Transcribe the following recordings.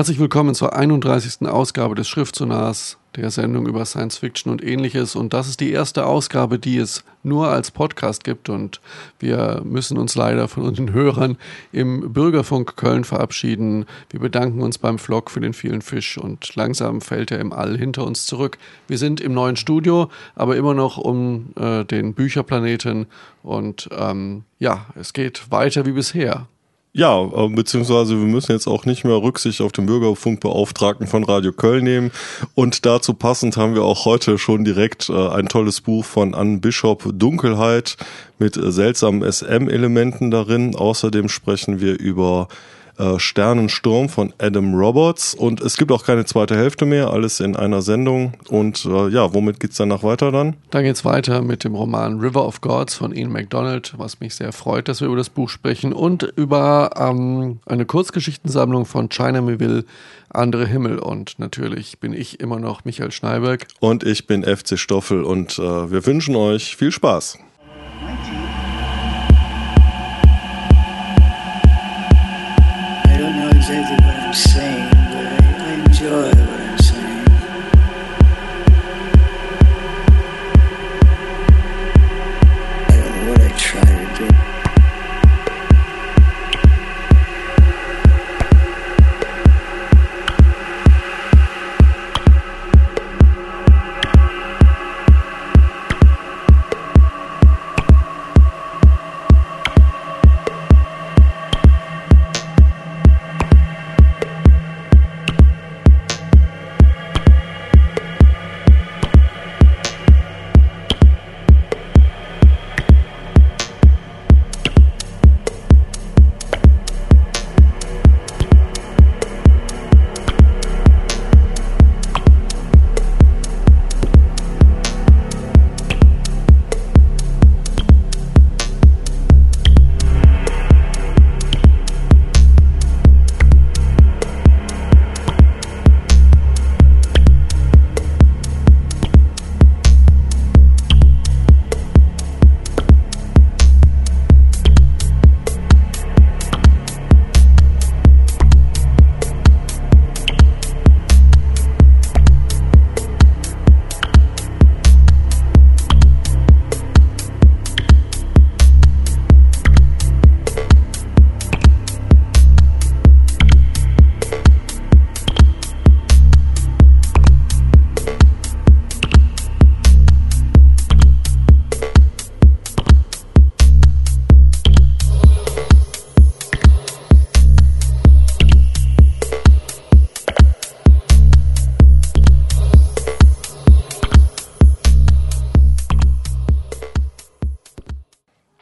Herzlich willkommen zur 31. Ausgabe des Schriftsonars, der Sendung über Science Fiction und ähnliches. Und das ist die erste Ausgabe, die es nur als Podcast gibt. Und wir müssen uns leider von unseren Hörern im Bürgerfunk Köln verabschieden. Wir bedanken uns beim Vlog für den vielen Fisch und langsam fällt er im All hinter uns zurück. Wir sind im neuen Studio, aber immer noch um äh, den Bücherplaneten. Und ähm, ja, es geht weiter wie bisher. Ja, äh, beziehungsweise wir müssen jetzt auch nicht mehr Rücksicht auf den Bürgerfunkbeauftragten von Radio Köln nehmen. Und dazu passend haben wir auch heute schon direkt äh, ein tolles Buch von Anne Bishop Dunkelheit mit äh, seltsamen SM-Elementen darin. Außerdem sprechen wir über äh, Sternensturm von Adam Roberts. Und es gibt auch keine zweite Hälfte mehr, alles in einer Sendung. Und äh, ja, womit geht's danach weiter dann? Dann geht's weiter mit dem Roman River of Gods von Ian MacDonald, was mich sehr freut, dass wir über das Buch sprechen. Und über ähm, eine Kurzgeschichtensammlung von China Meville, Andere Himmel. Und natürlich bin ich immer noch Michael Schneiberg. Und ich bin FC Stoffel und äh, wir wünschen euch viel Spaß. what I'm saying.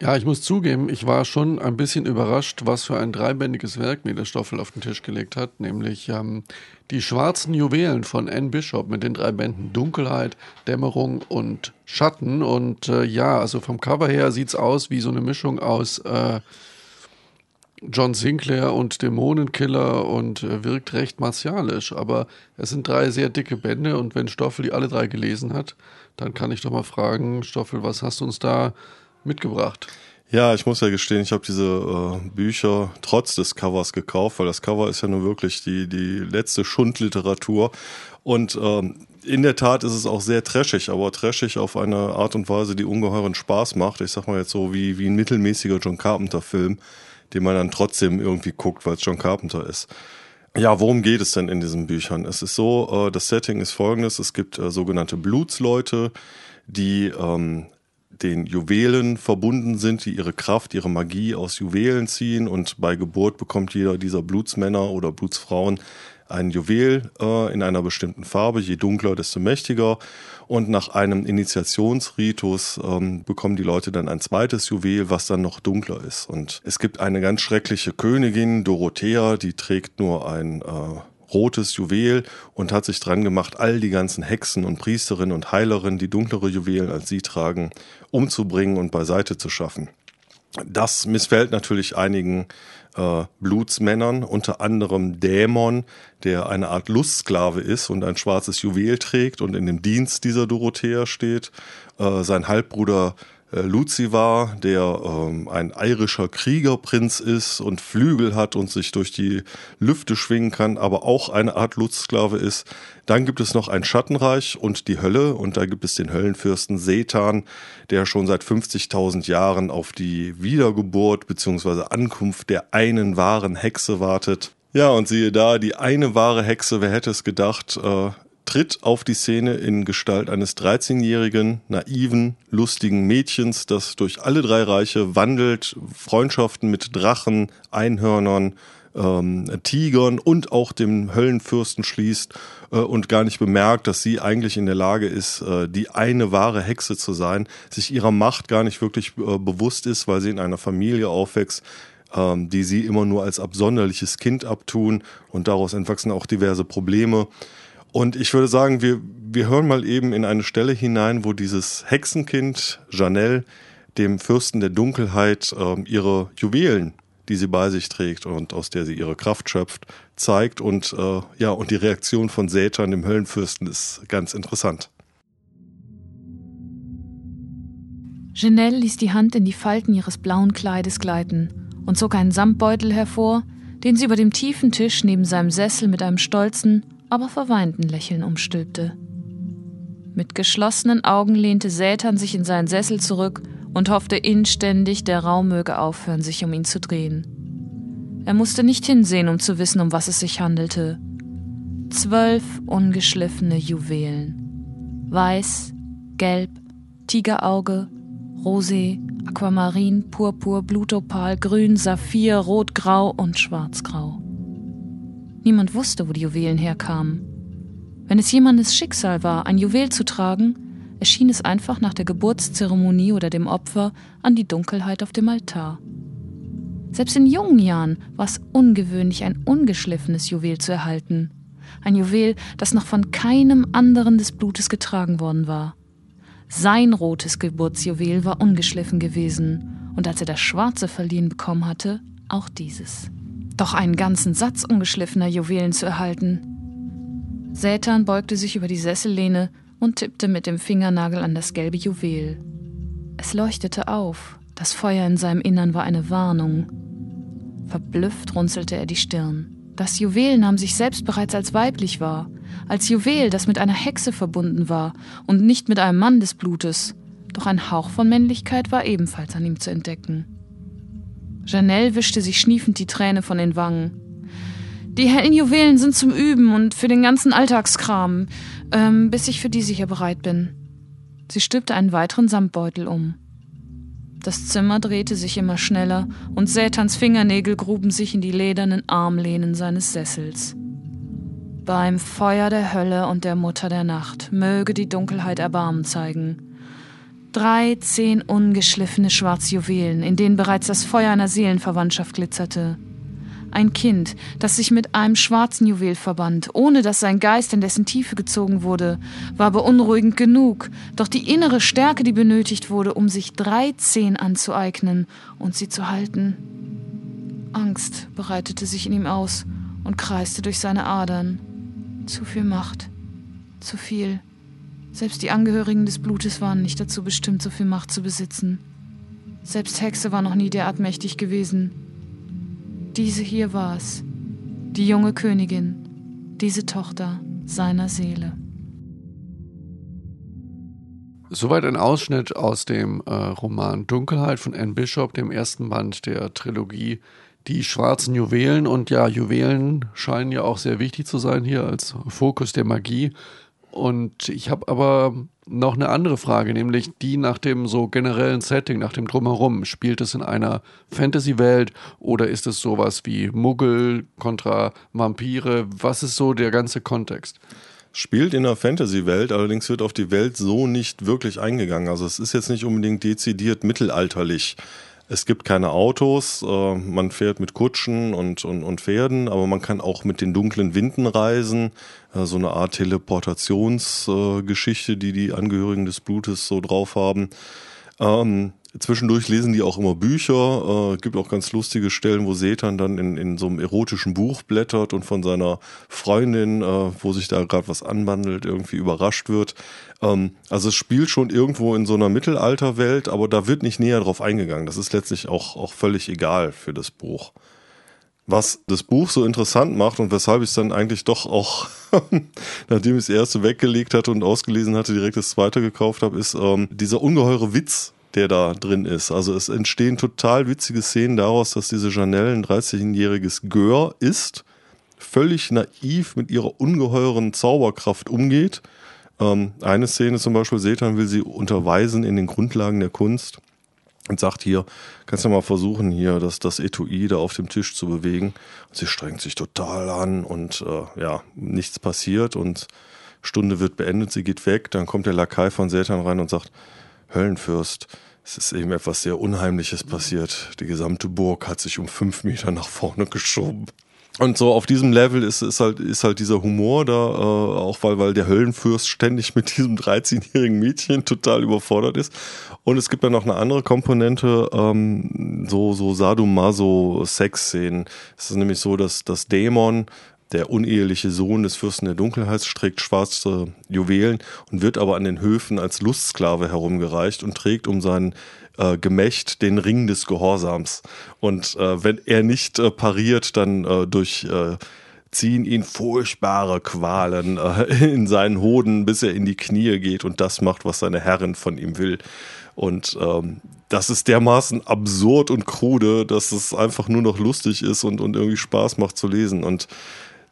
Ja, ich muss zugeben, ich war schon ein bisschen überrascht, was für ein dreibändiges Werk mir der Stoffel auf den Tisch gelegt hat, nämlich ähm, die schwarzen Juwelen von Anne Bishop mit den drei Bänden Dunkelheit, Dämmerung und Schatten. Und äh, ja, also vom Cover her sieht es aus wie so eine Mischung aus äh, John Sinclair und Dämonenkiller und äh, wirkt recht martialisch. Aber es sind drei sehr dicke Bände und wenn Stoffel die alle drei gelesen hat, dann kann ich doch mal fragen, Stoffel, was hast du uns da mitgebracht. Ja, ich muss ja gestehen, ich habe diese äh, Bücher trotz des Covers gekauft, weil das Cover ist ja nur wirklich die, die letzte Schundliteratur. Und ähm, in der Tat ist es auch sehr trashig, aber trashig auf eine Art und Weise, die ungeheuren Spaß macht. Ich sag mal jetzt so wie, wie ein mittelmäßiger John Carpenter-Film, den man dann trotzdem irgendwie guckt, weil es John Carpenter ist. Ja, worum geht es denn in diesen Büchern? Es ist so, äh, das Setting ist folgendes: Es gibt äh, sogenannte Blutsleute, die ähm, den Juwelen verbunden sind, die ihre Kraft, ihre Magie aus Juwelen ziehen und bei Geburt bekommt jeder dieser Blutsmänner oder Blutsfrauen ein Juwel äh, in einer bestimmten Farbe, je dunkler, desto mächtiger. Und nach einem Initiationsritus ähm, bekommen die Leute dann ein zweites Juwel, was dann noch dunkler ist. Und es gibt eine ganz schreckliche Königin, Dorothea, die trägt nur ein äh, rotes Juwel und hat sich dran gemacht, all die ganzen Hexen und Priesterinnen und Heilerinnen, die dunklere Juwelen als sie tragen, umzubringen und beiseite zu schaffen. Das missfällt natürlich einigen äh, Blutsmännern, unter anderem Dämon, der eine Art Lustsklave ist und ein schwarzes Juwel trägt und in dem Dienst dieser Dorothea steht. Äh, sein Halbbruder äh, Lucivar, der ähm, ein irischer Kriegerprinz ist und Flügel hat und sich durch die Lüfte schwingen kann, aber auch eine Art Lutssklave ist. Dann gibt es noch ein Schattenreich und die Hölle und da gibt es den Höllenfürsten Setan, der schon seit 50.000 Jahren auf die Wiedergeburt bzw. Ankunft der einen wahren Hexe wartet. Ja, und siehe da, die eine wahre Hexe, wer hätte es gedacht, äh, tritt auf die Szene in Gestalt eines 13-jährigen, naiven, lustigen Mädchens, das durch alle drei Reiche wandelt, Freundschaften mit Drachen, Einhörnern, ähm, Tigern und auch dem Höllenfürsten schließt äh, und gar nicht bemerkt, dass sie eigentlich in der Lage ist, äh, die eine wahre Hexe zu sein, sich ihrer Macht gar nicht wirklich äh, bewusst ist, weil sie in einer Familie aufwächst, ähm, die sie immer nur als absonderliches Kind abtun und daraus entwachsen auch diverse Probleme. Und ich würde sagen, wir, wir hören mal eben in eine Stelle hinein, wo dieses Hexenkind Janelle dem Fürsten der Dunkelheit äh, ihre Juwelen, die sie bei sich trägt und aus der sie ihre Kraft schöpft, zeigt. Und äh, ja, und die Reaktion von Satan, dem Höllenfürsten, ist ganz interessant. Janelle ließ die Hand in die Falten ihres blauen Kleides gleiten und zog einen Samtbeutel hervor, den sie über dem tiefen Tisch neben seinem Sessel mit einem stolzen, aber verweinten Lächeln umstülpte. Mit geschlossenen Augen lehnte Sätern sich in seinen Sessel zurück und hoffte inständig, der Raum möge aufhören, sich um ihn zu drehen. Er musste nicht hinsehen, um zu wissen, um was es sich handelte. Zwölf ungeschliffene Juwelen. Weiß, Gelb, Tigerauge, Rosé, Aquamarin, Purpur, Blutopal, Grün, Saphir, Rotgrau und Schwarzgrau. Niemand wusste, wo die Juwelen herkamen. Wenn es jemandes Schicksal war, ein Juwel zu tragen, erschien es einfach nach der Geburtszeremonie oder dem Opfer an die Dunkelheit auf dem Altar. Selbst in jungen Jahren war es ungewöhnlich, ein ungeschliffenes Juwel zu erhalten. Ein Juwel, das noch von keinem anderen des Blutes getragen worden war. Sein rotes Geburtsjuwel war ungeschliffen gewesen, und als er das schwarze verliehen bekommen hatte, auch dieses doch einen ganzen Satz ungeschliffener Juwelen zu erhalten. Sätern beugte sich über die Sessellehne und tippte mit dem Fingernagel an das gelbe Juwel. Es leuchtete auf, das Feuer in seinem Innern war eine Warnung. Verblüfft runzelte er die Stirn. Das Juwel nahm sich selbst bereits als weiblich wahr, als Juwel, das mit einer Hexe verbunden war und nicht mit einem Mann des Blutes, doch ein Hauch von Männlichkeit war ebenfalls an ihm zu entdecken. Janelle wischte sich schniefend die Träne von den Wangen. Die hellen Juwelen sind zum Üben und für den ganzen Alltagskram, ähm, bis ich für die sicher bereit bin. Sie stülpte einen weiteren Samtbeutel um. Das Zimmer drehte sich immer schneller und Sätans Fingernägel gruben sich in die ledernen Armlehnen seines Sessels. Beim Feuer der Hölle und der Mutter der Nacht möge die Dunkelheit Erbarmen zeigen. Dreizehn ungeschliffene Schwarzjuwelen, in denen bereits das Feuer einer Seelenverwandtschaft glitzerte. Ein Kind, das sich mit einem schwarzen Juwel verband, ohne dass sein Geist in dessen Tiefe gezogen wurde, war beunruhigend genug, doch die innere Stärke, die benötigt wurde, um sich dreizehn anzueignen und sie zu halten. Angst breitete sich in ihm aus und kreiste durch seine Adern. Zu viel Macht, zu viel. Selbst die Angehörigen des Blutes waren nicht dazu bestimmt, so viel Macht zu besitzen. Selbst Hexe war noch nie derart mächtig gewesen. Diese hier war es, die junge Königin, diese Tochter seiner Seele. Soweit ein Ausschnitt aus dem äh, Roman Dunkelheit von Anne Bishop, dem ersten Band der Trilogie Die schwarzen Juwelen. Und ja, Juwelen scheinen ja auch sehr wichtig zu sein hier als Fokus der Magie. Und ich habe aber noch eine andere Frage, nämlich die nach dem so generellen Setting, nach dem Drumherum. Spielt es in einer Fantasy-Welt oder ist es sowas wie Muggel kontra Vampire? Was ist so der ganze Kontext? Spielt in einer Fantasy-Welt, allerdings wird auf die Welt so nicht wirklich eingegangen. Also es ist jetzt nicht unbedingt dezidiert mittelalterlich. Es gibt keine Autos, äh, man fährt mit Kutschen und, und, und Pferden, aber man kann auch mit den dunklen Winden reisen. Äh, so eine Art Teleportationsgeschichte, äh, die die Angehörigen des Blutes so drauf haben. Ähm, Zwischendurch lesen die auch immer Bücher. Äh, gibt auch ganz lustige Stellen, wo Setan dann in, in so einem erotischen Buch blättert und von seiner Freundin, äh, wo sich da gerade was anwandelt, irgendwie überrascht wird. Ähm, also es spielt schon irgendwo in so einer Mittelalterwelt, aber da wird nicht näher drauf eingegangen. Das ist letztlich auch, auch völlig egal für das Buch. Was das Buch so interessant macht und weshalb ich es dann eigentlich doch auch, nachdem ich das erste weggelegt hatte und ausgelesen hatte, direkt das zweite gekauft habe, ist ähm, dieser ungeheure Witz, der da drin ist. Also es entstehen total witzige Szenen daraus, dass diese Janelle ein 13-jähriges Gör ist, völlig naiv mit ihrer ungeheuren Zauberkraft umgeht. Ähm, eine Szene zum Beispiel, Setan will sie unterweisen in den Grundlagen der Kunst und sagt hier, kannst du mal versuchen, hier das, das Etui da auf dem Tisch zu bewegen. Und sie strengt sich total an und äh, ja, nichts passiert und Stunde wird beendet, sie geht weg, dann kommt der Lakai von Satan rein und sagt, Höllenfürst, es ist eben etwas sehr Unheimliches passiert. Die gesamte Burg hat sich um fünf Meter nach vorne geschoben. Und so auf diesem Level ist, ist, halt, ist halt dieser Humor da, äh, auch weil, weil der Höllenfürst ständig mit diesem 13-jährigen Mädchen total überfordert ist. Und es gibt dann noch eine andere Komponente, ähm, so, so Sadomaso-Sex-Szenen. Es ist nämlich so, dass das Dämon, der uneheliche Sohn des Fürsten der Dunkelheit, trägt schwarze Juwelen und wird aber an den Höfen als Lustsklave herumgereicht und trägt um seinen äh, Gemächt den Ring des Gehorsams. Und äh, wenn er nicht äh, pariert, dann äh, durch äh, ziehen ihn furchtbare Qualen äh, in seinen Hoden, bis er in die Knie geht und das macht, was seine Herrin von ihm will. Und ähm, das ist dermaßen absurd und krude, dass es einfach nur noch lustig ist und, und irgendwie Spaß macht zu lesen. Und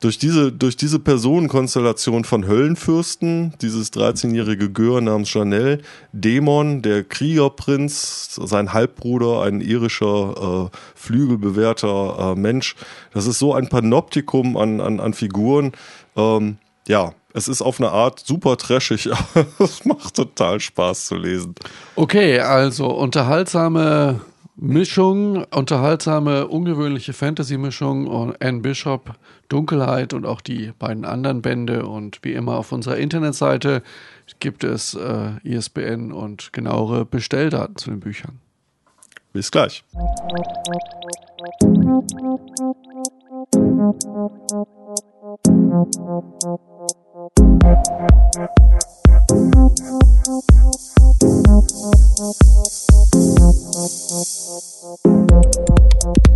durch diese, durch diese Personenkonstellation von Höllenfürsten, dieses 13-jährige Gör namens Janelle, Dämon, der Kriegerprinz, sein Halbbruder, ein irischer äh, flügelbewehrter äh, Mensch, das ist so ein Panoptikum an, an, an Figuren. Ähm, ja, es ist auf eine Art super trashig, aber es macht total Spaß zu lesen. Okay, also unterhaltsame Mischung, unterhaltsame, ungewöhnliche Fantasy-Mischung und Anne Bishop, Dunkelheit und auch die beiden anderen Bände. Und wie immer auf unserer Internetseite gibt es äh, ISBN und genauere Bestelldaten zu den Büchern. Bis gleich. Thank you.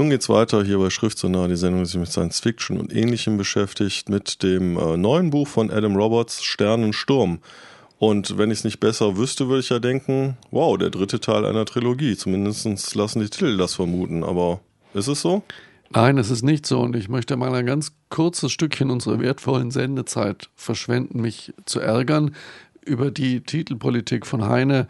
Nun geht's weiter hier bei Schriftsonar, die Sendung, die sich mit Science Fiction und Ähnlichem beschäftigt, mit dem äh, neuen Buch von Adam Roberts, Sternensturm. Und wenn ich es nicht besser wüsste, würde ich ja denken, wow, der dritte Teil einer Trilogie. Zumindest lassen die Titel das vermuten. Aber ist es so? Nein, es ist nicht so. Und ich möchte mal ein ganz kurzes Stückchen unserer wertvollen Sendezeit verschwenden, mich zu ärgern über die Titelpolitik von Heine,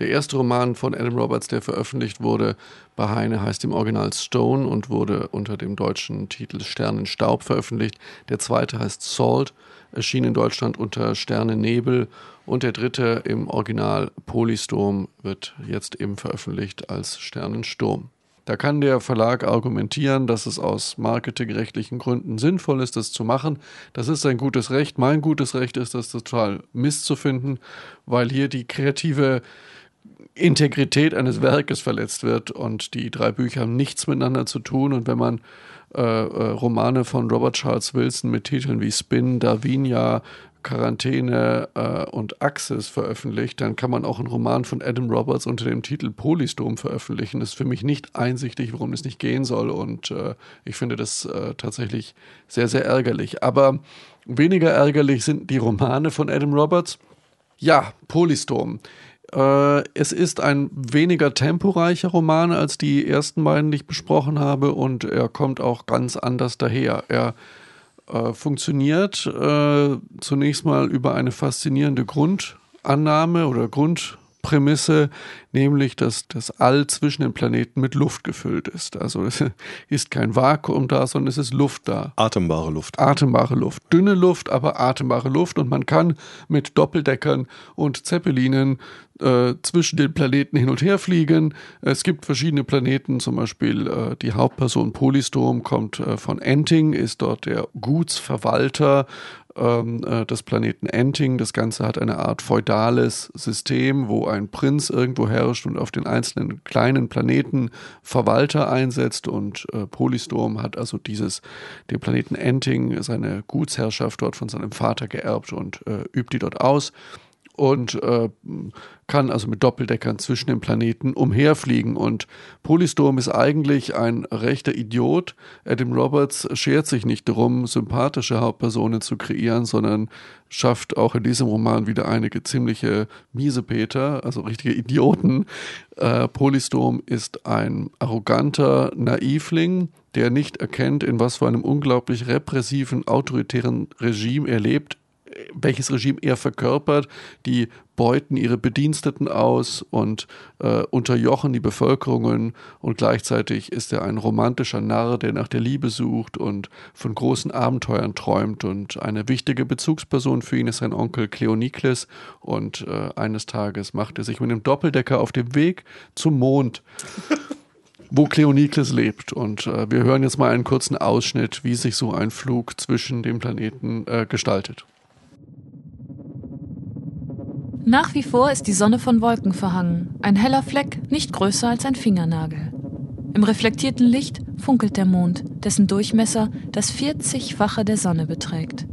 Der erste Roman von Adam Roberts, der veröffentlicht wurde bei Heine, heißt im Original Stone und wurde unter dem deutschen Titel Sternenstaub veröffentlicht. Der zweite heißt Salt, erschien in Deutschland unter Sternennebel und der dritte im Original Polystorm wird jetzt eben veröffentlicht als Sternensturm. Da kann der Verlag argumentieren, dass es aus marketingrechtlichen Gründen sinnvoll ist, das zu machen. Das ist sein gutes Recht. Mein gutes Recht ist, das total misszufinden, weil hier die kreative Integrität eines Werkes verletzt wird und die drei Bücher haben nichts miteinander zu tun. Und wenn man äh, äh, Romane von Robert Charles Wilson mit Titeln wie Spin, Davinia, Quarantäne äh, und Axis veröffentlicht, dann kann man auch einen Roman von Adam Roberts unter dem Titel Polystorm veröffentlichen. Das ist für mich nicht einsichtig, warum es nicht gehen soll und äh, ich finde das äh, tatsächlich sehr, sehr ärgerlich. Aber weniger ärgerlich sind die Romane von Adam Roberts. Ja, Polystorm. Äh, es ist ein weniger temporeicher Roman als die ersten beiden, die ich besprochen habe und er kommt auch ganz anders daher. Er äh, funktioniert äh, zunächst mal über eine faszinierende Grundannahme oder Grundprämisse, nämlich dass das All zwischen den Planeten mit Luft gefüllt ist. Also es ist kein Vakuum da, sondern es ist Luft da. Atembare Luft. Atembare Luft. Dünne Luft, aber atembare Luft. Und man kann mit Doppeldeckern und Zeppelinen äh, zwischen den Planeten hin und her fliegen. Es gibt verschiedene Planeten, zum Beispiel äh, die Hauptperson Polystorm kommt äh, von Enting, ist dort der Gutsverwalter ähm, äh, des Planeten Enting. Das Ganze hat eine Art feudales System, wo ein Prinz irgendwo herrscht und auf den einzelnen kleinen Planeten Verwalter einsetzt und äh, Polystorm hat also dieses, den Planeten Enting, seine Gutsherrschaft dort von seinem Vater geerbt und äh, übt die dort aus und äh, kann also mit Doppeldeckern zwischen den Planeten umherfliegen. Und Polystorm ist eigentlich ein rechter Idiot. Adam Roberts schert sich nicht darum, sympathische Hauptpersonen zu kreieren, sondern schafft auch in diesem Roman wieder einige ziemliche Miesepeter, also richtige Idioten. Äh, Polystorm ist ein arroganter Naivling, der nicht erkennt, in was für einem unglaublich repressiven, autoritären Regime er lebt welches Regime er verkörpert. Die beuten ihre Bediensteten aus und äh, unterjochen die Bevölkerungen und gleichzeitig ist er ein romantischer Narr, der nach der Liebe sucht und von großen Abenteuern träumt und eine wichtige Bezugsperson für ihn ist sein Onkel Cleonikles und äh, eines Tages macht er sich mit einem Doppeldecker auf dem Weg zum Mond. wo Cleonikles lebt. Und äh, wir hören jetzt mal einen kurzen Ausschnitt, wie sich so ein Flug zwischen den Planeten äh, gestaltet. Nach wie vor ist die Sonne von Wolken verhangen, ein heller Fleck, nicht größer als ein Fingernagel. Im reflektierten Licht funkelt der Mond, dessen Durchmesser das 40-fache der Sonne beträgt.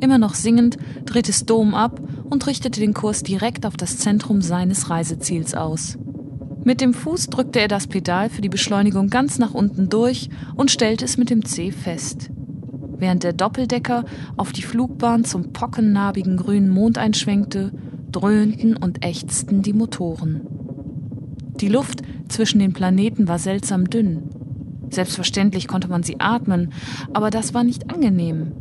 Immer noch singend dreht es Dom ab und richtete den Kurs direkt auf das Zentrum seines Reiseziels aus. Mit dem Fuß drückte er das Pedal für die Beschleunigung ganz nach unten durch und stellte es mit dem C fest. Während der Doppeldecker auf die Flugbahn zum pockennarbigen grünen Mond einschwenkte, dröhnten und ächzten die Motoren. Die Luft zwischen den Planeten war seltsam dünn. Selbstverständlich konnte man sie atmen, aber das war nicht angenehm.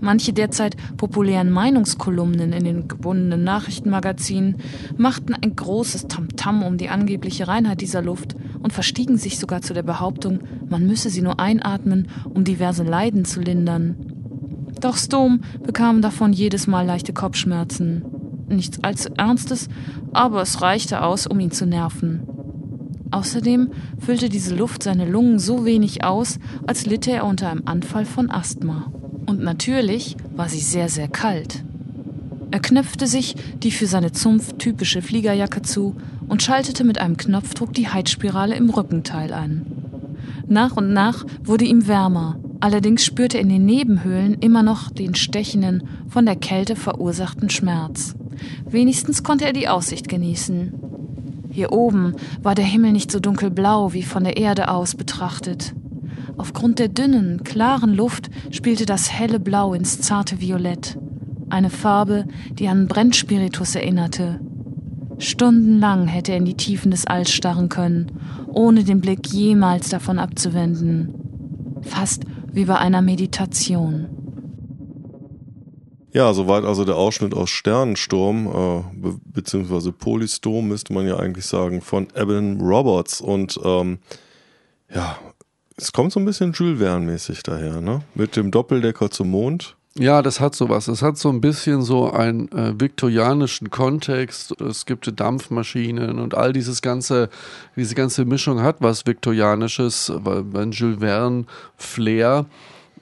Manche derzeit populären Meinungskolumnen in den gebundenen Nachrichtenmagazinen machten ein großes Tamtam -Tam um die angebliche Reinheit dieser Luft und verstiegen sich sogar zu der Behauptung, man müsse sie nur einatmen, um diverse Leiden zu lindern. Doch Stom bekam davon jedes Mal leichte Kopfschmerzen. Nichts allzu Ernstes, aber es reichte aus, um ihn zu nerven. Außerdem füllte diese Luft seine Lungen so wenig aus, als litte er unter einem Anfall von Asthma. Und natürlich war sie sehr, sehr kalt. Er knöpfte sich die für seine Zunft typische Fliegerjacke zu und schaltete mit einem Knopfdruck die Heizspirale im Rückenteil an. Nach und nach wurde ihm wärmer, allerdings spürte er in den Nebenhöhlen immer noch den stechenden, von der Kälte verursachten Schmerz. Wenigstens konnte er die Aussicht genießen. Hier oben war der Himmel nicht so dunkelblau wie von der Erde aus betrachtet. Aufgrund der dünnen, klaren Luft spielte das helle Blau ins zarte Violett, eine Farbe, die an Brennspiritus erinnerte. Stundenlang hätte er in die Tiefen des Alls starren können, ohne den Blick jemals davon abzuwenden. Fast wie bei einer Meditation. Ja, soweit also der Ausschnitt aus Sternensturm, äh, be beziehungsweise Polystorm müsste man ja eigentlich sagen, von Eben Roberts. Und ähm, ja, es kommt so ein bisschen Jules Verne-mäßig daher, ne? Mit dem Doppeldecker zum Mond. Ja, das hat sowas. Es hat so ein bisschen so einen äh, viktorianischen Kontext. Es gibt Dampfmaschinen und all dieses ganze, diese ganze Mischung hat was Viktorianisches, weil Jules Verne Flair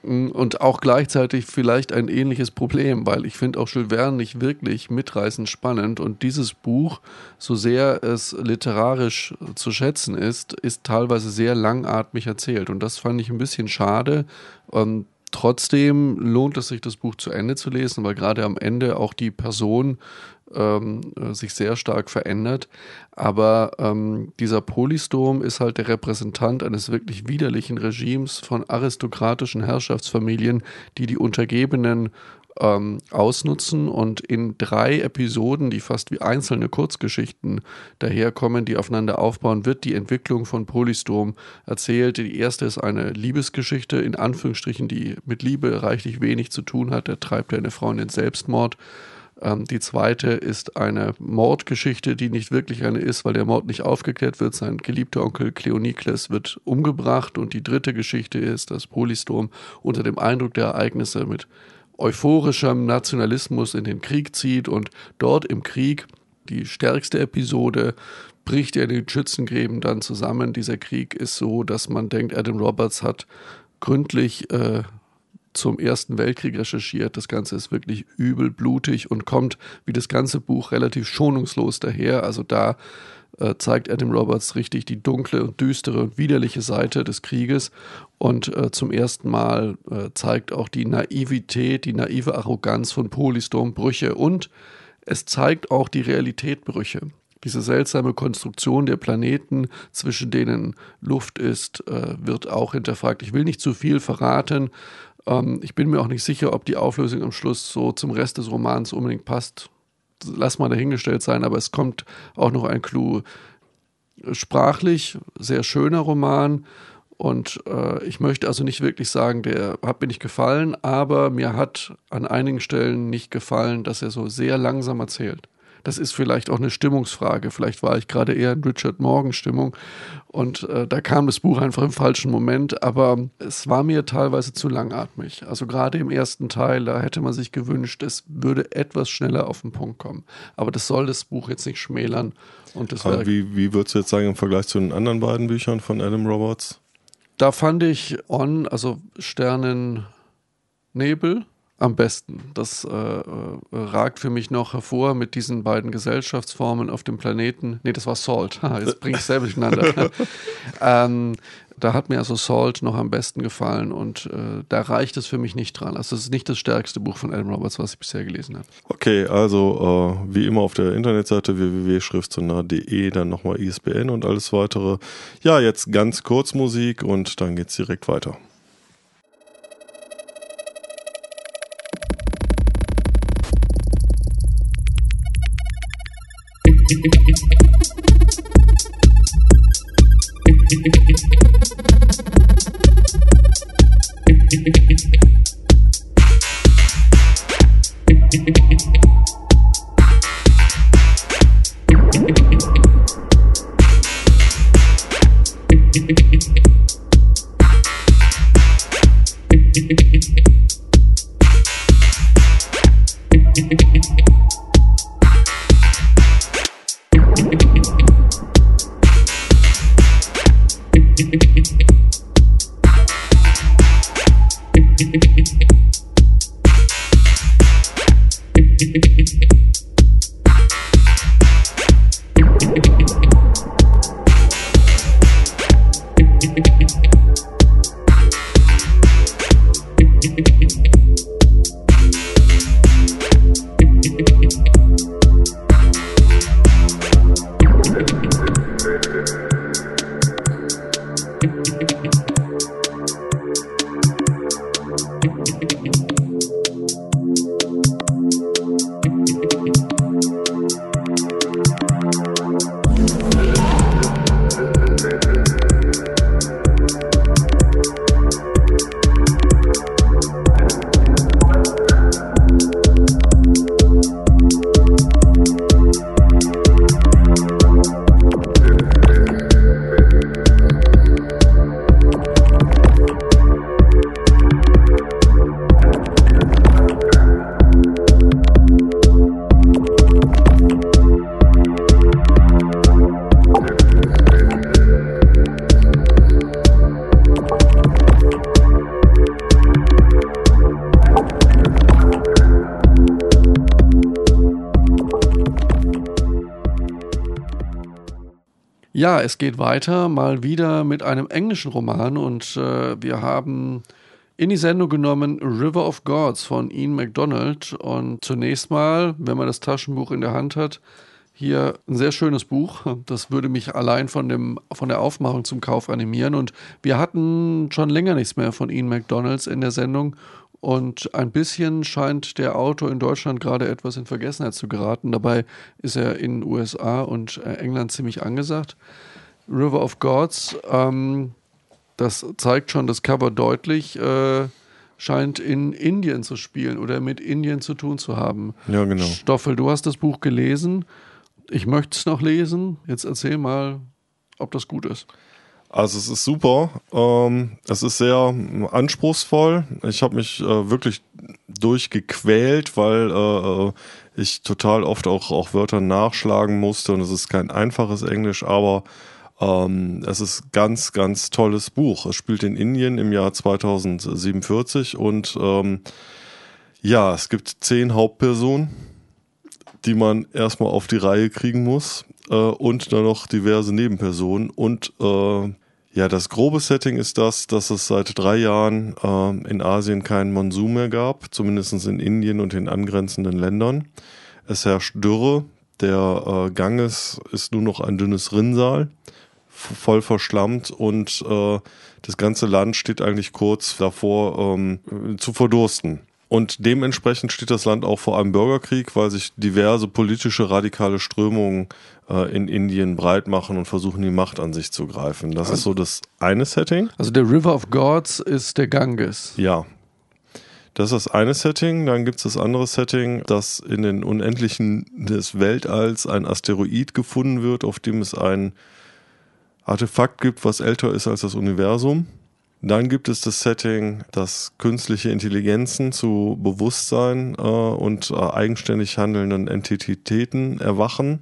und auch gleichzeitig vielleicht ein ähnliches Problem, weil ich finde auch Jules Verne nicht wirklich mitreißend spannend und dieses Buch, so sehr es literarisch zu schätzen ist, ist teilweise sehr langatmig erzählt und das fand ich ein bisschen schade. Und trotzdem lohnt es sich, das Buch zu Ende zu lesen, weil gerade am Ende auch die Person ähm, äh, sich sehr stark verändert. Aber ähm, dieser Polystorm ist halt der Repräsentant eines wirklich widerlichen Regimes von aristokratischen Herrschaftsfamilien, die die Untergebenen ähm, ausnutzen und in drei Episoden, die fast wie einzelne Kurzgeschichten daherkommen, die aufeinander aufbauen, wird die Entwicklung von Polystorm erzählt. Die erste ist eine Liebesgeschichte, in Anführungsstrichen, die mit Liebe reichlich wenig zu tun hat. Da treibt er eine Frau in den Selbstmord. Ähm, die zweite ist eine Mordgeschichte, die nicht wirklich eine ist, weil der Mord nicht aufgeklärt wird. Sein geliebter Onkel Cleonikles wird umgebracht. Und die dritte Geschichte ist, dass Polystorm unter dem Eindruck der Ereignisse mit euphorischem Nationalismus in den Krieg zieht und dort im Krieg die stärkste Episode bricht er in den Schützengräben dann zusammen. Dieser Krieg ist so, dass man denkt, Adam Roberts hat gründlich äh, zum Ersten Weltkrieg recherchiert. Das Ganze ist wirklich übel blutig und kommt wie das ganze Buch relativ schonungslos daher. Also da äh, zeigt Adam Roberts richtig die dunkle und düstere und widerliche Seite des Krieges und äh, zum ersten Mal äh, zeigt auch die Naivität, die naive Arroganz von Polystorm Brüche und es zeigt auch die Realität Brüche. Diese seltsame Konstruktion der Planeten, zwischen denen Luft ist, äh, wird auch hinterfragt. Ich will nicht zu viel verraten, ähm, ich bin mir auch nicht sicher, ob die Auflösung am Schluss so zum Rest des Romans unbedingt passt. Lass mal dahingestellt sein, aber es kommt auch noch ein Clou. Sprachlich sehr schöner Roman und äh, ich möchte also nicht wirklich sagen, der hat mir nicht gefallen, aber mir hat an einigen Stellen nicht gefallen, dass er so sehr langsam erzählt. Das ist vielleicht auch eine Stimmungsfrage. Vielleicht war ich gerade eher in Richard Morgan Stimmung und äh, da kam das Buch einfach im falschen Moment. Aber es war mir teilweise zu langatmig. Also gerade im ersten Teil, da hätte man sich gewünscht, es würde etwas schneller auf den Punkt kommen. Aber das soll das Buch jetzt nicht schmälern. Und das wie, wie würdest du jetzt sagen im Vergleich zu den anderen beiden Büchern von Adam Roberts? Da fand ich On, also Sternennebel, am besten. Das äh, äh, ragt für mich noch hervor mit diesen beiden Gesellschaftsformen auf dem Planeten. Nee, das war Salt. Jetzt bringe ich selber durcheinander. ähm, da hat mir also Salt noch am besten gefallen und äh, da reicht es für mich nicht dran. Also es ist nicht das stärkste Buch von Adam Roberts, was ich bisher gelesen habe. Okay, also äh, wie immer auf der Internetseite www.schriftsonar.de, dann nochmal ISBN und alles weitere. Ja, jetzt ganz kurz Musik und dann geht es direkt weiter. Thank you. Ja, es geht weiter, mal wieder mit einem englischen Roman und äh, wir haben in die Sendung genommen River of Gods von Ian MacDonald. Und zunächst mal, wenn man das Taschenbuch in der Hand hat, hier ein sehr schönes Buch. Das würde mich allein von, dem, von der Aufmachung zum Kauf animieren. Und wir hatten schon länger nichts mehr von Ian McDonalds in der Sendung. Und ein bisschen scheint der Autor in Deutschland gerade etwas in Vergessenheit zu geraten. Dabei ist er in den USA und äh, England ziemlich angesagt. River of Gods, ähm, das zeigt schon das Cover deutlich, äh, scheint in Indien zu spielen oder mit Indien zu tun zu haben. Ja, genau. Stoffel, du hast das Buch gelesen. Ich möchte es noch lesen. Jetzt erzähl mal, ob das gut ist. Also es ist super. Ähm, es ist sehr anspruchsvoll. Ich habe mich äh, wirklich durchgequält, weil äh, äh, ich total oft auch, auch Wörter nachschlagen musste und es ist kein einfaches Englisch, aber ähm, es ist ganz, ganz tolles Buch. Es spielt in Indien im Jahr 2047 und ähm, ja, es gibt zehn Hauptpersonen, die man erstmal auf die Reihe kriegen muss äh, und dann noch diverse Nebenpersonen und äh, ja, das grobe Setting ist das, dass es seit drei Jahren äh, in Asien keinen Monsun mehr gab, zumindest in Indien und den angrenzenden Ländern. Es herrscht Dürre, der äh, Ganges ist nur noch ein dünnes Rinnsal, voll verschlammt und äh, das ganze Land steht eigentlich kurz davor ähm, zu verdursten. Und dementsprechend steht das Land auch vor einem Bürgerkrieg, weil sich diverse politische radikale Strömungen äh, in Indien breit machen und versuchen, die Macht an sich zu greifen. Das ist so das eine Setting. Also der River of Gods ist der Ganges. Ja. Das ist das eine Setting. Dann gibt es das andere Setting, dass in den Unendlichen des Weltalls ein Asteroid gefunden wird, auf dem es ein Artefakt gibt, was älter ist als das Universum. Dann gibt es das Setting, dass künstliche Intelligenzen zu Bewusstsein äh, und äh, eigenständig handelnden Entitäten erwachen.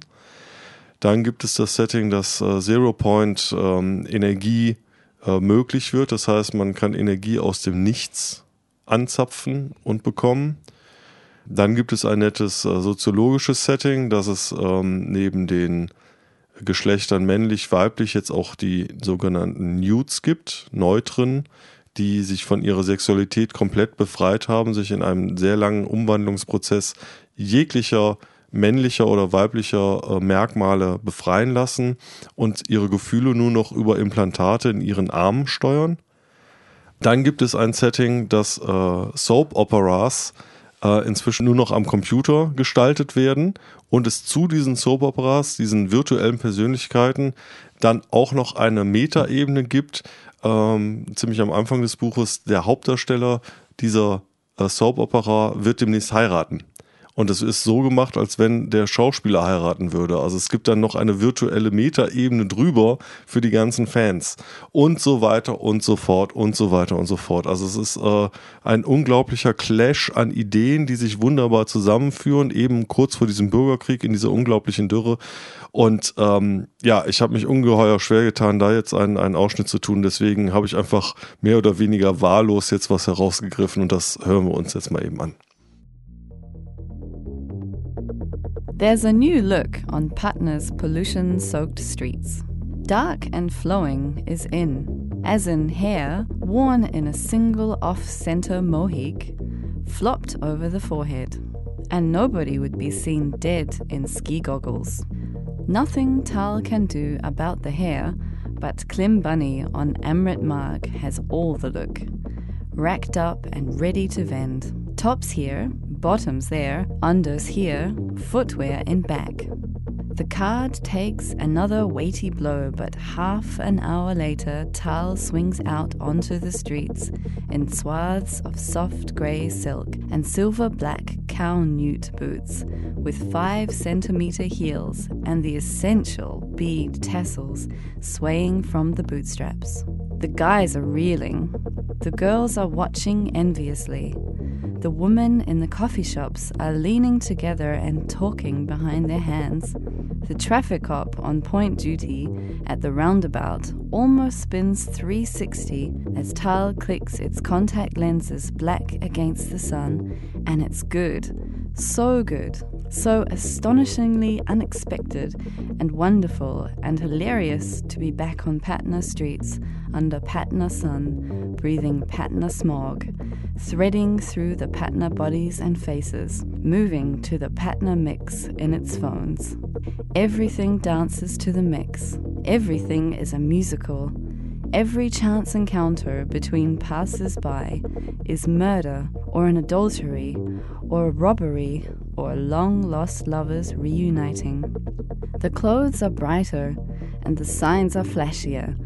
Dann gibt es das Setting, dass äh, Zero Point ähm, Energie äh, möglich wird. Das heißt, man kann Energie aus dem Nichts anzapfen und bekommen. Dann gibt es ein nettes äh, soziologisches Setting, dass es ähm, neben den Geschlechtern männlich, weiblich jetzt auch die sogenannten Nudes gibt, Neutren, die sich von ihrer Sexualität komplett befreit haben, sich in einem sehr langen Umwandlungsprozess jeglicher männlicher oder weiblicher äh, Merkmale befreien lassen und ihre Gefühle nur noch über Implantate in ihren Armen steuern. Dann gibt es ein Setting, das äh, Soap Operas äh, inzwischen nur noch am Computer gestaltet werden und es zu diesen Soap Operas, diesen virtuellen Persönlichkeiten, dann auch noch eine Metaebene gibt. Ähm, ziemlich am Anfang des Buches, der Hauptdarsteller dieser äh, Soap Opera wird demnächst heiraten. Und es ist so gemacht, als wenn der Schauspieler heiraten würde. Also es gibt dann noch eine virtuelle Metaebene drüber für die ganzen Fans. Und so weiter und so fort und so weiter und so fort. Also es ist äh, ein unglaublicher Clash an Ideen, die sich wunderbar zusammenführen, eben kurz vor diesem Bürgerkrieg in dieser unglaublichen Dürre. Und ähm, ja, ich habe mich ungeheuer schwer getan, da jetzt einen, einen Ausschnitt zu tun. Deswegen habe ich einfach mehr oder weniger wahllos jetzt was herausgegriffen und das hören wir uns jetzt mal eben an. There's a new look on Patna's pollution soaked streets. Dark and flowing is in, as in hair worn in a single off center mohique, flopped over the forehead. And nobody would be seen dead in ski goggles. Nothing Tal can do about the hair, but Klim Bunny on Amrit Marg has all the look. Racked up and ready to vend. Tops here, bottoms there, unders here, footwear in back. The card takes another weighty blow, but half an hour later, Tal swings out onto the streets in swaths of soft grey silk and silver black cow newt boots with five centimetre heels and the essential bead tassels swaying from the bootstraps. The guys are reeling. The girls are watching enviously. The women in the coffee shops are leaning together and talking behind their hands. The traffic cop on point duty at the roundabout almost spins 360 as Tal clicks its contact lenses black against the sun, and it's good. So good. So astonishingly unexpected and wonderful and hilarious to be back on Patna streets under Patna sun, breathing Patna smog, threading through the Patna bodies and faces, moving to the Patna mix in its phones. Everything dances to the mix. Everything is a musical. Every chance encounter between passers by is murder or an adultery or a robbery or long lost lovers reuniting. The clothes are brighter and the signs are flashier,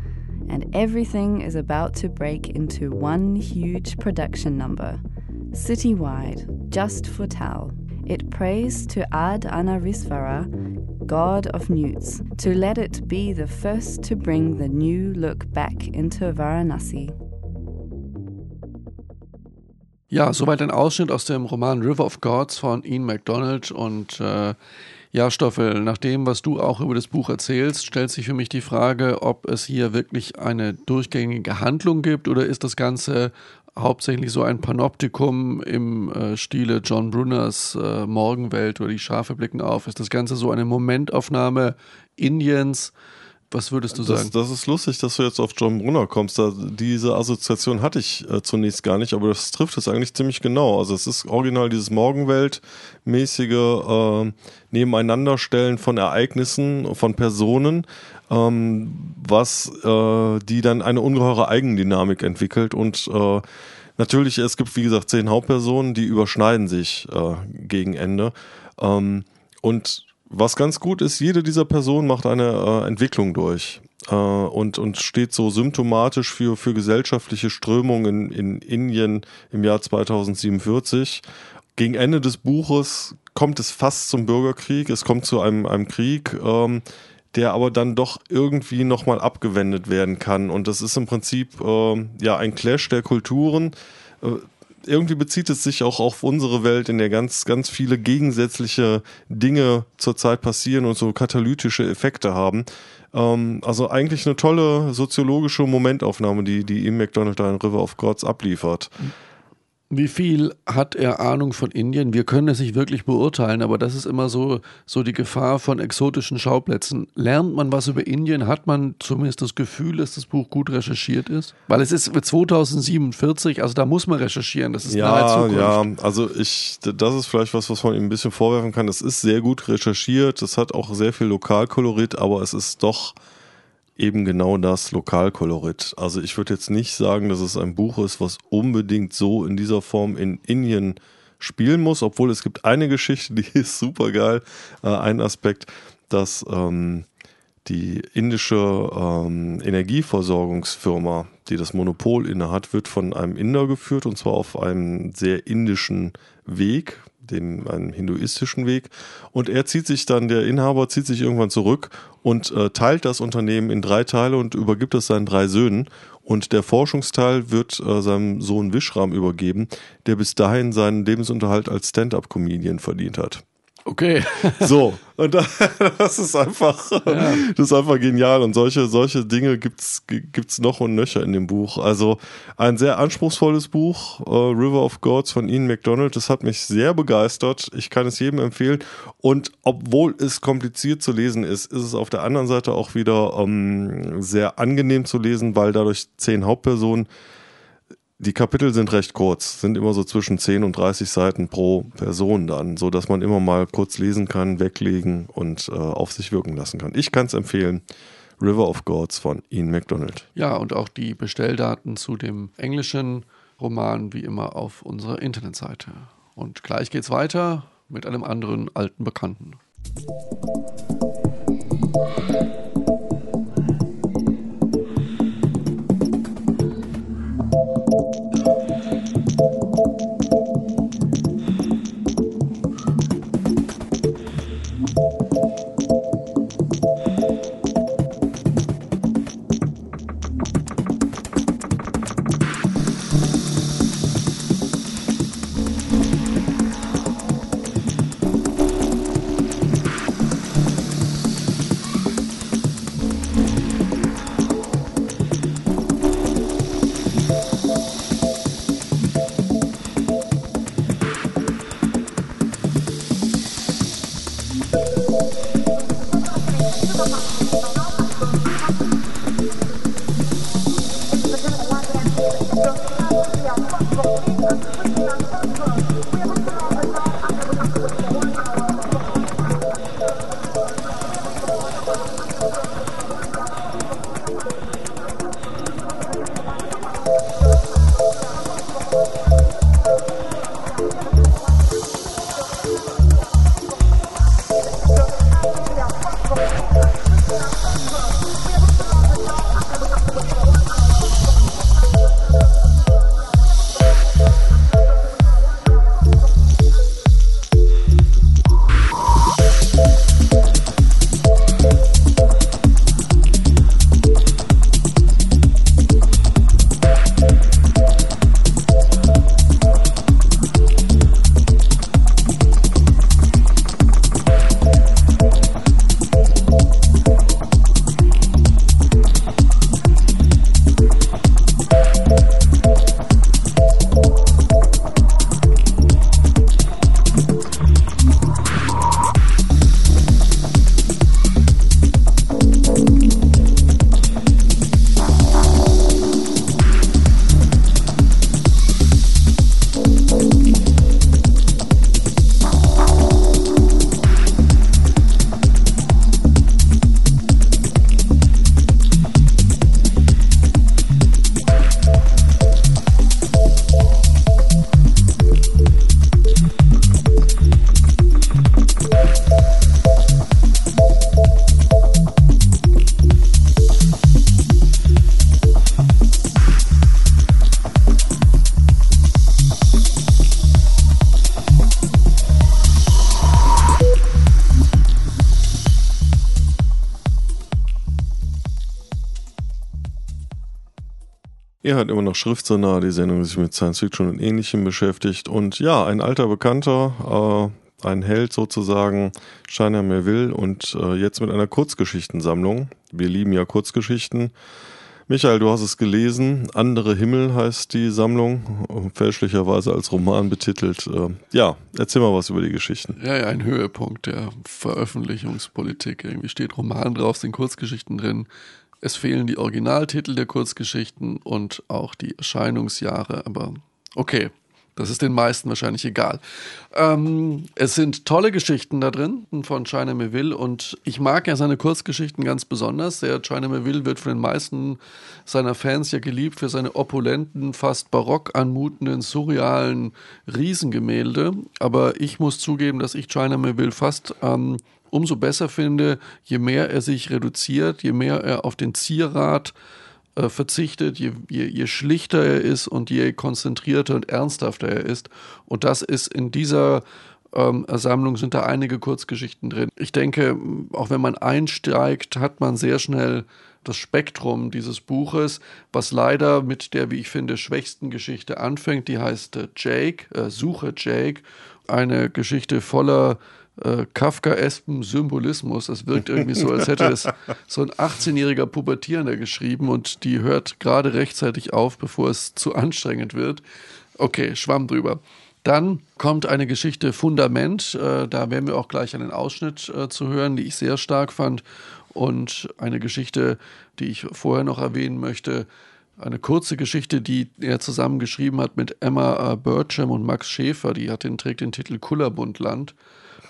and everything is about to break into one huge production number, citywide, just for Tal. It prays to Ad Anarisvara, god of newts, to let it be the first to bring the new look back into Varanasi. Ja, soweit ein Ausschnitt aus dem Roman River of Gods von Ian MacDonald und äh, ja, Stoffel, nach dem, was du auch über das Buch erzählst, stellt sich für mich die Frage, ob es hier wirklich eine durchgängige Handlung gibt oder ist das Ganze hauptsächlich so ein Panoptikum im äh, Stile John Brunners äh, Morgenwelt oder die Schafe blicken auf? Ist das Ganze so eine Momentaufnahme Indiens? Was würdest du sagen? Das, das, ist lustig, dass du jetzt auf John Brunner kommst. Da, diese Assoziation hatte ich äh, zunächst gar nicht, aber das trifft es eigentlich ziemlich genau. Also es ist original dieses Morgenwelt-mäßige äh, Nebeneinanderstellen von Ereignissen, von Personen, ähm, was äh, die dann eine ungeheure Eigendynamik entwickelt und äh, Natürlich, es gibt wie gesagt zehn Hauptpersonen, die überschneiden sich äh, gegen Ende. Ähm, und was ganz gut ist, jede dieser Personen macht eine äh, Entwicklung durch äh, und, und steht so symptomatisch für, für gesellschaftliche Strömungen in, in Indien im Jahr 2047. Gegen Ende des Buches kommt es fast zum Bürgerkrieg, es kommt zu einem, einem Krieg, ähm, der aber dann doch irgendwie nochmal abgewendet werden kann. Und das ist im Prinzip äh, ja ein Clash der Kulturen. Irgendwie bezieht es sich auch auf unsere Welt, in der ganz, ganz viele gegensätzliche Dinge zurzeit passieren und so katalytische Effekte haben. Ähm, also eigentlich eine tolle soziologische Momentaufnahme, die, die Ian McDonald da in River of Gods abliefert. Mhm. Wie viel hat er Ahnung von Indien? Wir können es nicht wirklich beurteilen, aber das ist immer so, so die Gefahr von exotischen Schauplätzen. Lernt man was über Indien? Hat man zumindest das Gefühl, dass das Buch gut recherchiert ist? Weil es ist 2047, also da muss man recherchieren. Das ist ja, nahe Zukunft. Ja, also ich, das ist vielleicht was, was man ihm ein bisschen vorwerfen kann. Es ist sehr gut recherchiert. Es hat auch sehr viel Lokalkolorit, aber es ist doch eben genau das Lokalkolorit. Also ich würde jetzt nicht sagen, dass es ein Buch ist, was unbedingt so in dieser Form in Indien spielen muss, obwohl es gibt eine Geschichte, die ist super geil. Äh, ein Aspekt, dass ähm, die indische ähm, Energieversorgungsfirma, die das Monopol innehat, wird von einem Inder geführt und zwar auf einem sehr indischen Weg, dem einem hinduistischen Weg. Und er zieht sich dann, der Inhaber zieht sich irgendwann zurück und äh, teilt das Unternehmen in drei Teile und übergibt es seinen drei Söhnen. Und der Forschungsteil wird äh, seinem Sohn Wischram übergeben, der bis dahin seinen Lebensunterhalt als Stand-up-Comedian verdient hat. Okay. so, und das ist einfach, ja. das ist einfach genial. Und solche, solche Dinge gibt's, gibt's noch und nöcher in dem Buch. Also ein sehr anspruchsvolles Buch, uh, River of Gods von Ian McDonald. Das hat mich sehr begeistert. Ich kann es jedem empfehlen. Und obwohl es kompliziert zu lesen ist, ist es auf der anderen Seite auch wieder um, ähm, sehr angenehm zu lesen, weil dadurch zehn Hauptpersonen die Kapitel sind recht kurz, sind immer so zwischen 10 und 30 Seiten pro Person dann, so dass man immer mal kurz lesen kann, weglegen und äh, auf sich wirken lassen kann. Ich kann es empfehlen. River of Gods von Ian MacDonald. Ja, und auch die Bestelldaten zu dem englischen Roman wie immer auf unserer Internetseite. Und gleich geht's weiter mit einem anderen alten Bekannten. Ihr hört immer noch Schriftsonar, die Sendung, die sich mit Science Fiction und Ähnlichem beschäftigt. Und ja, ein alter Bekannter, äh, ein Held sozusagen, Shiner Melville und äh, jetzt mit einer Kurzgeschichtensammlung. Wir lieben ja Kurzgeschichten. Michael, du hast es gelesen. Andere Himmel heißt die Sammlung, fälschlicherweise als Roman betitelt. Äh, ja, erzähl mal was über die Geschichten. Ja, ja, ein Höhepunkt der Veröffentlichungspolitik. Irgendwie steht Roman drauf, sind Kurzgeschichten drin. Es fehlen die Originaltitel der Kurzgeschichten und auch die Erscheinungsjahre, aber okay, das ist den meisten wahrscheinlich egal. Ähm, es sind tolle Geschichten da drin von China Melville und ich mag ja seine Kurzgeschichten ganz besonders. Der China Melville wird von den meisten seiner Fans ja geliebt für seine opulenten, fast barock anmutenden, surrealen Riesengemälde. Aber ich muss zugeben, dass ich China Melville fast ähm, umso besser finde, je mehr er sich reduziert, je mehr er auf den Zierrat äh, verzichtet, je, je, je, schlichter er ist und je konzentrierter und ernsthafter er ist. Und das ist in dieser ähm, Sammlung sind da einige Kurzgeschichten drin. Ich denke, auch wenn man einsteigt, hat man sehr schnell das Spektrum dieses Buches, was leider mit der, wie ich finde, schwächsten Geschichte anfängt. Die heißt äh, Jake, äh, Suche Jake. Eine Geschichte voller äh, Kafkaesken Symbolismus. Es wirkt irgendwie so, als hätte es so ein 18-jähriger Pubertierender geschrieben und die hört gerade rechtzeitig auf, bevor es zu anstrengend wird. Okay, schwamm drüber. Dann kommt eine Geschichte Fundament. Äh, da werden wir auch gleich einen Ausschnitt äh, zu hören, die ich sehr stark fand. Und eine Geschichte, die ich vorher noch erwähnen möchte. Eine kurze Geschichte, die er zusammen geschrieben hat mit Emma äh, Burcham und Max Schäfer. Die hat den, trägt den Titel Kullerbundland.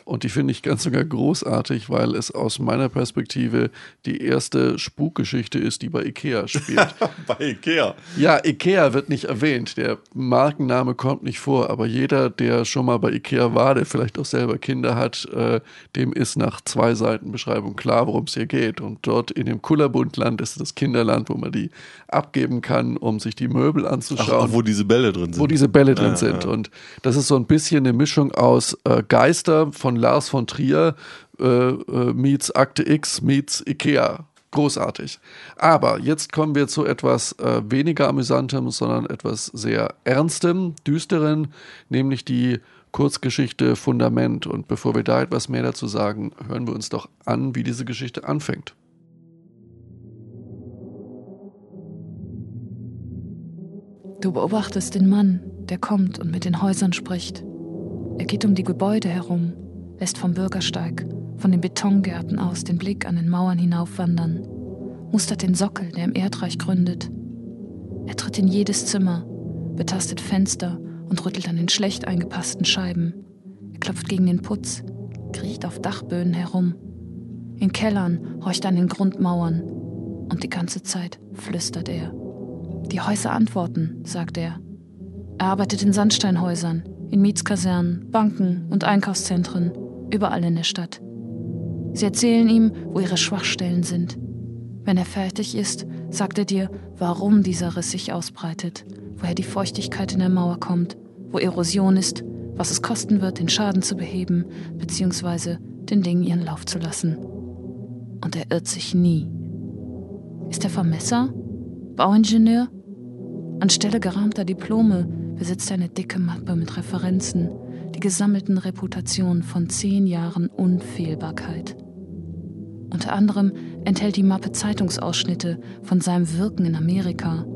Und die finde ich ganz sogar großartig, weil es aus meiner Perspektive die erste Spukgeschichte ist, die bei Ikea spielt. bei Ikea? Ja, Ikea wird nicht erwähnt. Der Markenname kommt nicht vor, aber jeder, der schon mal bei Ikea war, der vielleicht auch selber Kinder hat, äh, dem ist nach zwei Seiten Beschreibung klar, worum es hier geht. Und dort in dem Kullerbundland ist das Kinderland, wo man die abgeben kann, um sich die Möbel anzuschauen. Ach, wo diese Bälle drin sind. Wo diese Bälle drin ja, sind. Ja. Und das ist so ein bisschen eine Mischung aus äh, Geister von Lars von Trier äh, äh, meets Akte X meets Ikea. Großartig. Aber jetzt kommen wir zu etwas äh, weniger amüsantem, sondern etwas sehr ernstem, düsteren, nämlich die Kurzgeschichte Fundament. Und bevor wir da etwas mehr dazu sagen, hören wir uns doch an, wie diese Geschichte anfängt. Du beobachtest den Mann, der kommt und mit den Häusern spricht. Er geht um die Gebäude herum, lässt vom Bürgersteig, von den Betongärten aus den Blick an den Mauern hinaufwandern, mustert den Sockel, der im Erdreich gründet. Er tritt in jedes Zimmer, betastet Fenster und rüttelt an den schlecht eingepassten Scheiben. Er klopft gegen den Putz, kriecht auf Dachböden herum. In Kellern horcht er an den Grundmauern. Und die ganze Zeit flüstert er. Die Häuser antworten, sagt er. Er arbeitet in Sandsteinhäusern, in Mietskasernen, Banken und Einkaufszentren, überall in der Stadt. Sie erzählen ihm, wo ihre Schwachstellen sind. Wenn er fertig ist, sagt er dir, warum dieser Riss sich ausbreitet, woher die Feuchtigkeit in der Mauer kommt, wo Erosion ist, was es kosten wird, den Schaden zu beheben, beziehungsweise den Dingen ihren Lauf zu lassen. Und er irrt sich nie. Ist er Vermesser? Bauingenieur? Anstelle gerahmter Diplome besitzt er eine dicke Mappe mit Referenzen, die gesammelten Reputationen von zehn Jahren Unfehlbarkeit. Unter anderem enthält die Mappe Zeitungsausschnitte von seinem Wirken in Amerika.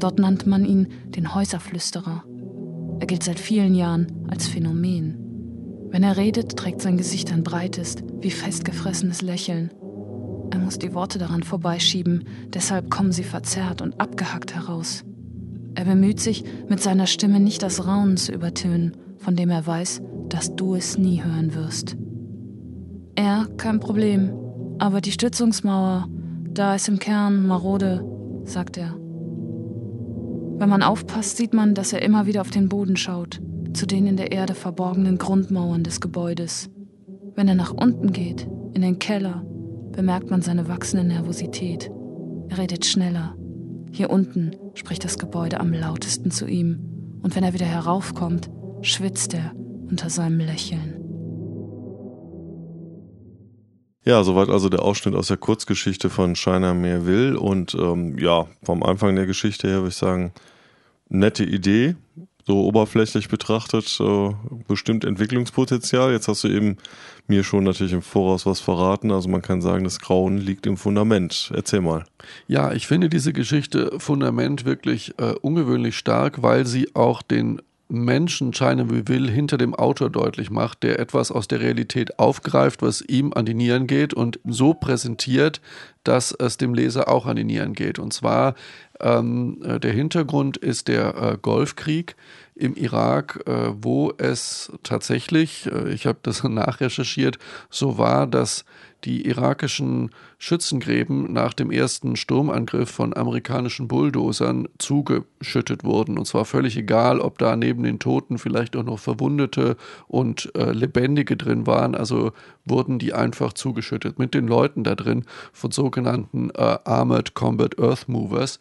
Dort nannte man ihn den Häuserflüsterer. Er gilt seit vielen Jahren als Phänomen. Wenn er redet, trägt sein Gesicht ein breites, wie festgefressenes Lächeln. Er muss die Worte daran vorbeischieben, deshalb kommen sie verzerrt und abgehackt heraus. Er bemüht sich, mit seiner Stimme nicht das Raunen zu übertönen, von dem er weiß, dass du es nie hören wirst. Er, kein Problem, aber die Stützungsmauer, da ist im Kern marode, sagt er. Wenn man aufpasst, sieht man, dass er immer wieder auf den Boden schaut, zu den in der Erde verborgenen Grundmauern des Gebäudes. Wenn er nach unten geht, in den Keller, bemerkt man seine wachsende Nervosität. Er redet schneller. Hier unten spricht das Gebäude am lautesten zu ihm. Und wenn er wieder heraufkommt, schwitzt er unter seinem Lächeln. Ja, soweit also der Ausschnitt aus der Kurzgeschichte von Shiner Merville und ähm, ja, vom Anfang der Geschichte her würde ich sagen, nette Idee, so oberflächlich betrachtet, äh, bestimmt Entwicklungspotenzial. Jetzt hast du eben mir schon natürlich im Voraus was verraten. Also man kann sagen, das Grauen liegt im Fundament. Erzähl mal. Ja, ich finde diese Geschichte Fundament wirklich äh, ungewöhnlich stark, weil sie auch den Menschen China Will hinter dem Autor deutlich macht, der etwas aus der Realität aufgreift, was ihm an die Nieren geht und so präsentiert, dass es dem Leser auch an die Nieren geht. Und zwar ähm, äh, der Hintergrund ist der äh, Golfkrieg im Irak, äh, wo es tatsächlich, äh, ich habe das nachrecherchiert, so war, dass die irakischen Schützengräben nach dem ersten Sturmangriff von amerikanischen Bulldozern zugeschüttet wurden. Und zwar völlig egal, ob da neben den Toten vielleicht auch noch Verwundete und äh, Lebendige drin waren. Also wurden die einfach zugeschüttet mit den Leuten da drin von sogenannten äh, Armored Combat Earth Movers.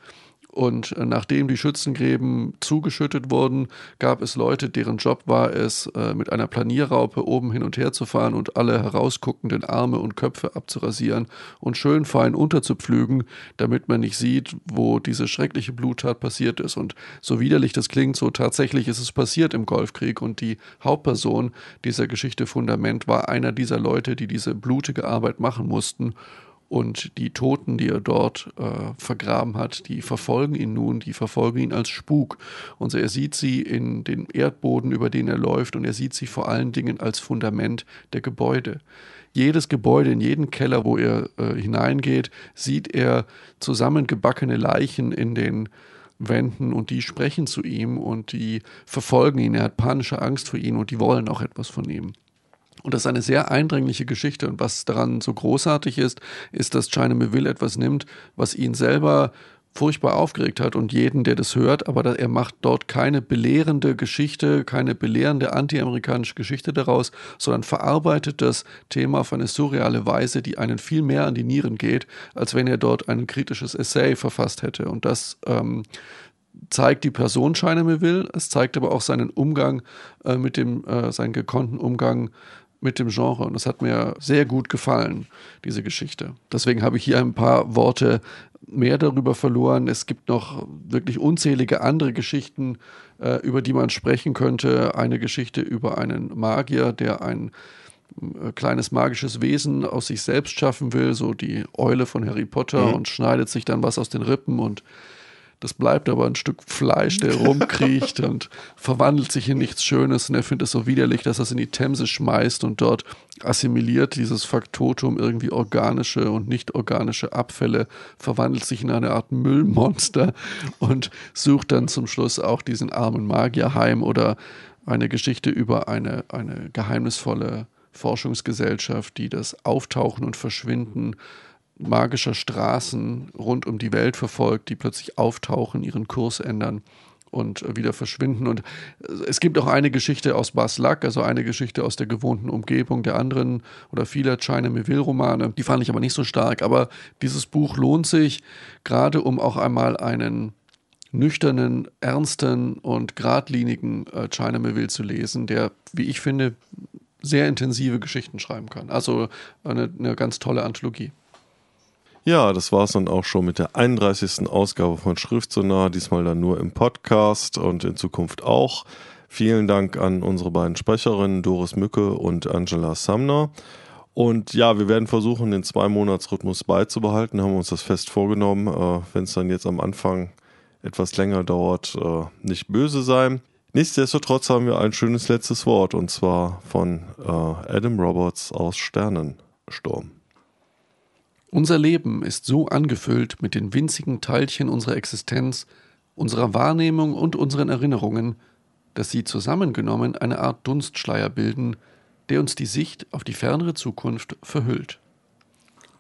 Und nachdem die Schützengräben zugeschüttet wurden, gab es Leute, deren Job war es, äh, mit einer Planierraupe oben hin und her zu fahren und alle herausguckenden Arme und Köpfe abzurasieren und schön fein unterzupflügen, damit man nicht sieht, wo diese schreckliche Bluttat passiert ist. Und so widerlich das klingt, so tatsächlich ist es passiert im Golfkrieg. Und die Hauptperson dieser Geschichte Fundament war einer dieser Leute, die diese blutige Arbeit machen mussten und die Toten, die er dort äh, vergraben hat, die verfolgen ihn nun, die verfolgen ihn als Spuk. Und er sieht sie in den Erdboden, über den er läuft, und er sieht sie vor allen Dingen als Fundament der Gebäude. Jedes Gebäude, in jeden Keller, wo er äh, hineingeht, sieht er zusammengebackene Leichen in den Wänden und die sprechen zu ihm und die verfolgen ihn. Er hat panische Angst vor ihnen und die wollen auch etwas von ihm. Und das ist eine sehr eindringliche Geschichte. Und was daran so großartig ist, ist, dass China Melville etwas nimmt, was ihn selber furchtbar aufgeregt hat und jeden, der das hört, aber er macht dort keine belehrende Geschichte, keine belehrende anti-amerikanische Geschichte daraus, sondern verarbeitet das Thema auf eine surreale Weise, die einen viel mehr an die Nieren geht, als wenn er dort ein kritisches Essay verfasst hätte. Und das ähm, zeigt die Person China Melville, es zeigt aber auch seinen Umgang äh, mit dem, äh, seinen gekonnten Umgang mit dem Genre. Und das hat mir sehr gut gefallen, diese Geschichte. Deswegen habe ich hier ein paar Worte mehr darüber verloren. Es gibt noch wirklich unzählige andere Geschichten, äh, über die man sprechen könnte. Eine Geschichte über einen Magier, der ein äh, kleines magisches Wesen aus sich selbst schaffen will, so die Eule von Harry Potter mhm. und schneidet sich dann was aus den Rippen und Das bleibt aber ein Stück Fleisch, der rumkriecht und verwandelt sich in nichts Schönes. Und er findet es so widerlich, dass er es in die Themse schmeißt und dort assimiliert dieses Faktotum irgendwie organische und nicht organische Abfälle, verwandelt sich in eine Art Müllmonster und sucht dann zum Schluss auch diesen armen Magier heim oder eine Geschichte über eine, eine geheimnisvolle Forschungsgesellschaft, die das Auftauchen und Verschwinden magischer Straßen rund um die Welt verfolgt, die plötzlich auftauchen, ihren Kurs ändern und wieder verschwinden. Und es gibt auch eine Geschichte aus Baslak, also eine Geschichte aus der gewohnten Umgebung der anderen oder vieler China Meville-Romane. Die fand ich aber nicht so stark. Aber dieses Buch lohnt sich, gerade um auch einmal einen nüchternen, ernsten und geradlinigen äh, China Meville zu lesen, der, wie ich finde, sehr intensive Geschichten schreiben kann. Also eine, eine ganz tolle Anthologie. Ja, das war es dann auch schon mit der 31. Ausgabe von Schriftsonar, diesmal dann nur im Podcast und in Zukunft auch. Vielen Dank an unsere beiden Sprecherinnen Doris Mücke und Angela Sumner. Und ja, wir werden versuchen, den Zwei-Monats-Rhythmus beizubehalten, haben uns das fest vorgenommen. Äh, Wenn es dann jetzt am Anfang etwas länger dauert, äh, nicht böse sein. Nichtsdestotrotz haben wir ein schönes letztes Wort und zwar von äh, Adam Roberts aus Sternensturm. Unser Leben ist so angefüllt mit den winzigen Teilchen unserer Existenz, unserer Wahrnehmung und unseren Erinnerungen, dass sie zusammengenommen eine Art Dunstschleier bilden, der uns die Sicht auf die fernere Zukunft verhüllt.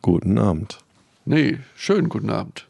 Guten Abend. Nee, schönen guten Abend.